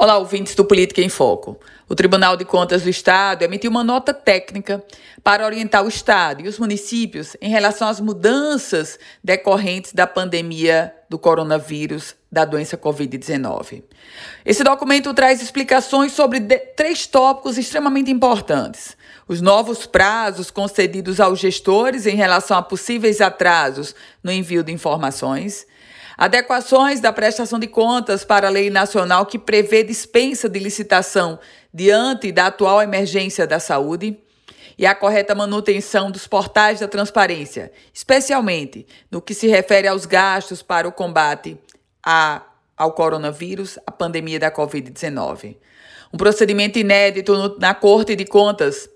Olá, ouvintes do Política em Foco. O Tribunal de Contas do Estado emitiu uma nota técnica para orientar o Estado e os municípios em relação às mudanças decorrentes da pandemia do coronavírus, da doença Covid-19. Esse documento traz explicações sobre três tópicos extremamente importantes: os novos prazos concedidos aos gestores em relação a possíveis atrasos no envio de informações Adequações da prestação de contas para a lei nacional que prevê dispensa de licitação diante da atual emergência da saúde e a correta manutenção dos portais da transparência, especialmente no que se refere aos gastos para o combate ao coronavírus, a pandemia da Covid-19 um procedimento inédito no, na Corte de Contas.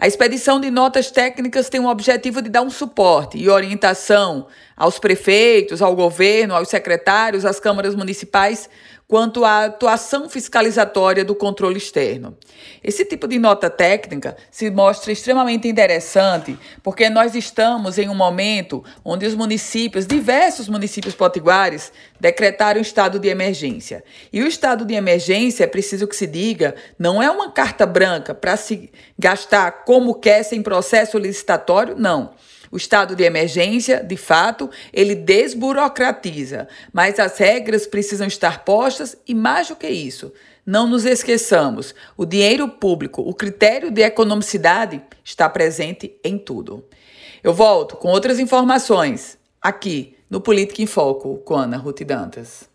A expedição de notas técnicas tem o objetivo de dar um suporte e orientação aos prefeitos, ao governo, aos secretários, às câmaras municipais quanto à atuação fiscalizatória do controle externo. Esse tipo de nota técnica se mostra extremamente interessante porque nós estamos em um momento onde os municípios, diversos municípios potiguares, decretaram estado de emergência. E o estado de emergência, é preciso que se diga, não é uma carta branca para se gastar como quer sem processo licitatório, não. O estado de emergência, de fato, ele desburocratiza, mas as regras precisam estar postas e mais do que isso, não nos esqueçamos, o dinheiro público, o critério de economicidade está presente em tudo. Eu volto com outras informações aqui no Política em Foco com Ana Ruth Dantas.